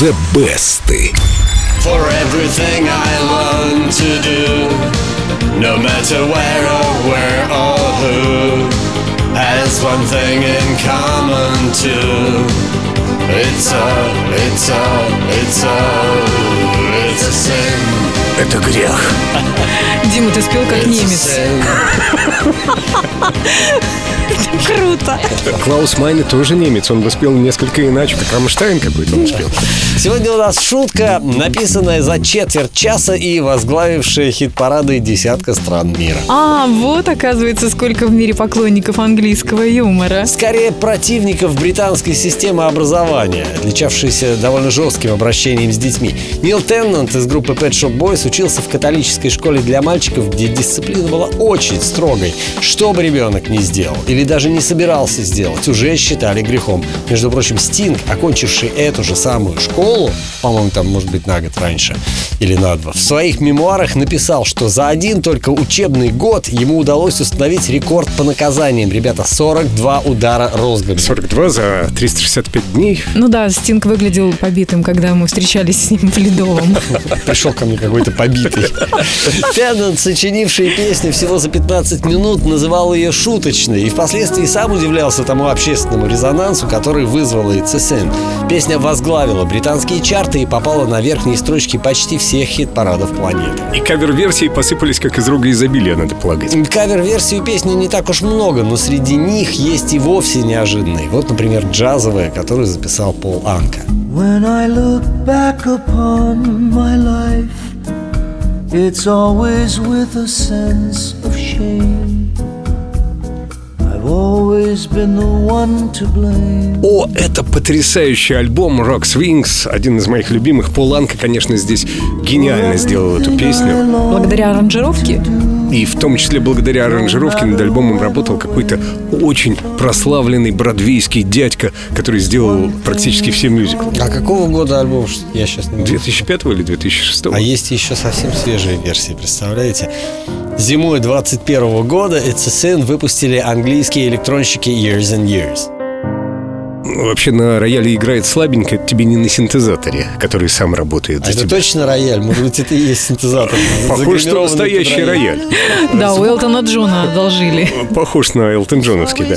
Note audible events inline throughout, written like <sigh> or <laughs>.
The Best. For everything I learn to do, no matter where or where or who, has one thing in common too. It's a, it's a, it's a, it's a sin. Это грех. Дима, ты спел как немец. <laughs> Круто. Клаус Майне тоже немец, он бы спел несколько иначе, как Рамштайн какой-то он спел. Сегодня у нас шутка, написанная за четверть часа и возглавившая хит-парады десятка стран мира. А, вот оказывается, сколько в мире поклонников английского юмора. Скорее противников британской системы образования, отличавшейся довольно жестким обращением с детьми. Нил Теннант из группы Pet Shop Boys учился в католической школе для мальчиков, где дисциплина была очень строгой. Что бы ребенок ни сделал, или даже не собирался сделать, уже считали грехом. Между прочим, Стинг, окончивший эту же самую школу, по-моему, там, может быть, на год раньше или на два, в своих мемуарах написал, что за один только учебный год ему удалось установить рекорд по наказаниям. Ребята, 42 удара розгами. 42 за 365 дней. Ну да, Стинг выглядел побитым, когда мы встречались с ним в Ледовом. Пришел ко мне какой-то побитый. Теннант, сочинивший песню всего за 15 минут, называл ее шуточной и впоследствии сам удивлялся тому общественному резонансу, который вызвала It's a Sin. Песня возглавила британские чарты и попала на верхние строчки почти всех хит-парадов планеты. И кавер-версии посыпались как из рога изобилия, надо полагать. Кавер-версий у песни не так уж много, но среди них есть и вовсе неожиданные. Вот, например, джазовая, которую записал Пол Анка. When I look back upon my life, it's always with a sense of shame. I've always been the one to blame. О, это потрясающий альбом Rock Swings, один из моих любимых. Пол Анка, конечно, здесь гениально сделал эту песню. Благодаря аранжировке. И в том числе благодаря аранжировке над альбомом работал какой-то очень прославленный бродвейский дядька, который сделал практически все мюзиклы. А какого года альбом? Я сейчас не могу 2005 или 2006? А есть еще совсем свежие версии, представляете? Зимой 21 года It's a Sin выпустили английские электронщики Years and Years. Вообще на рояле играет слабенько, это тебе не на синтезаторе, который сам работает А за это тебя. точно рояль? Может быть, это и есть синтезатор? Похож, что настоящий рояль. Да, у Элтона Джона одолжили. Похож на Элтон Джоновский, да.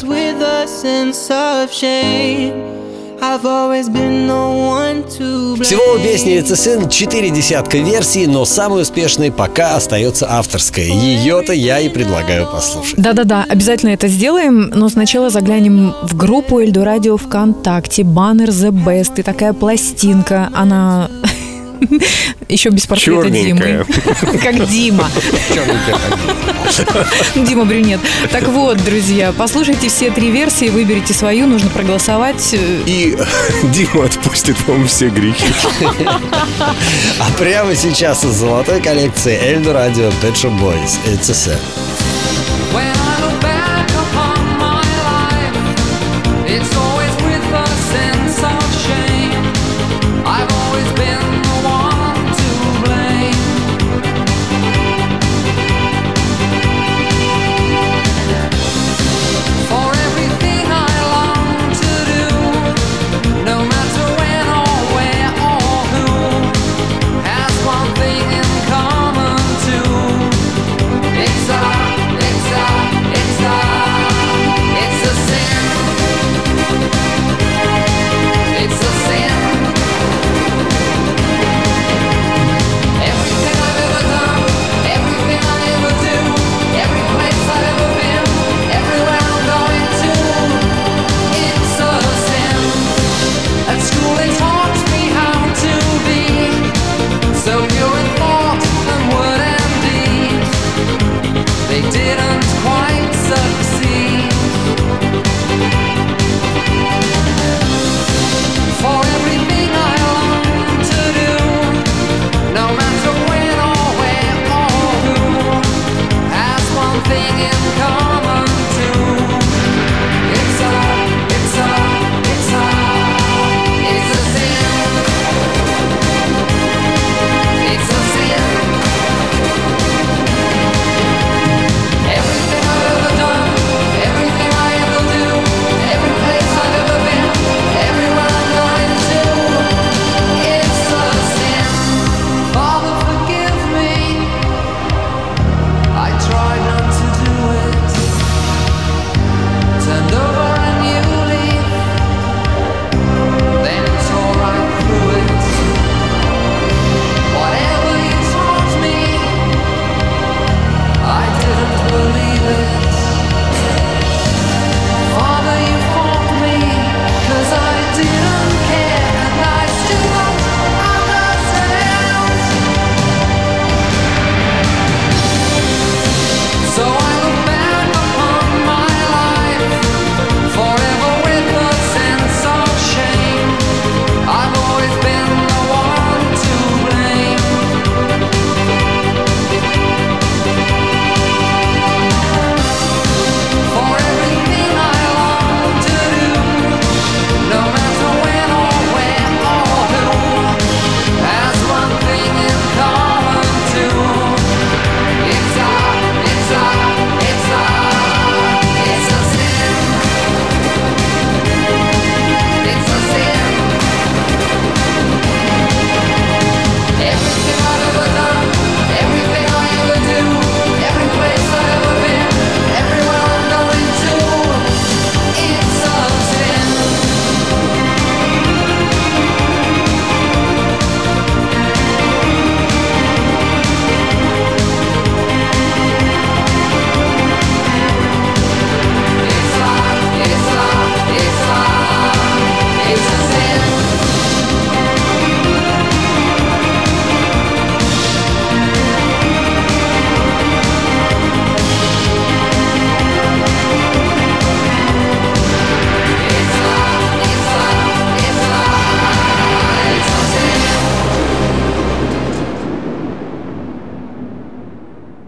Always with a sense of shame. I've always been the one to blame. Всего у песни It's a Sin четыре десятка версий, но самой успешной пока остается авторская. Ее-то я и предлагаю послушать. Да-да-да, обязательно это сделаем, но сначала заглянем в группу Эльдо Радио ВКонтакте, баннер The Best и такая пластинка, она еще без портрета. Димы. Как Дима. Дима Брюнет. Так вот, друзья, послушайте все три версии, выберите свою, нужно проголосовать. И Дима отпустит вам все грехи. А прямо сейчас из золотой коллекции Эльдо Радио Pet Boys It's a I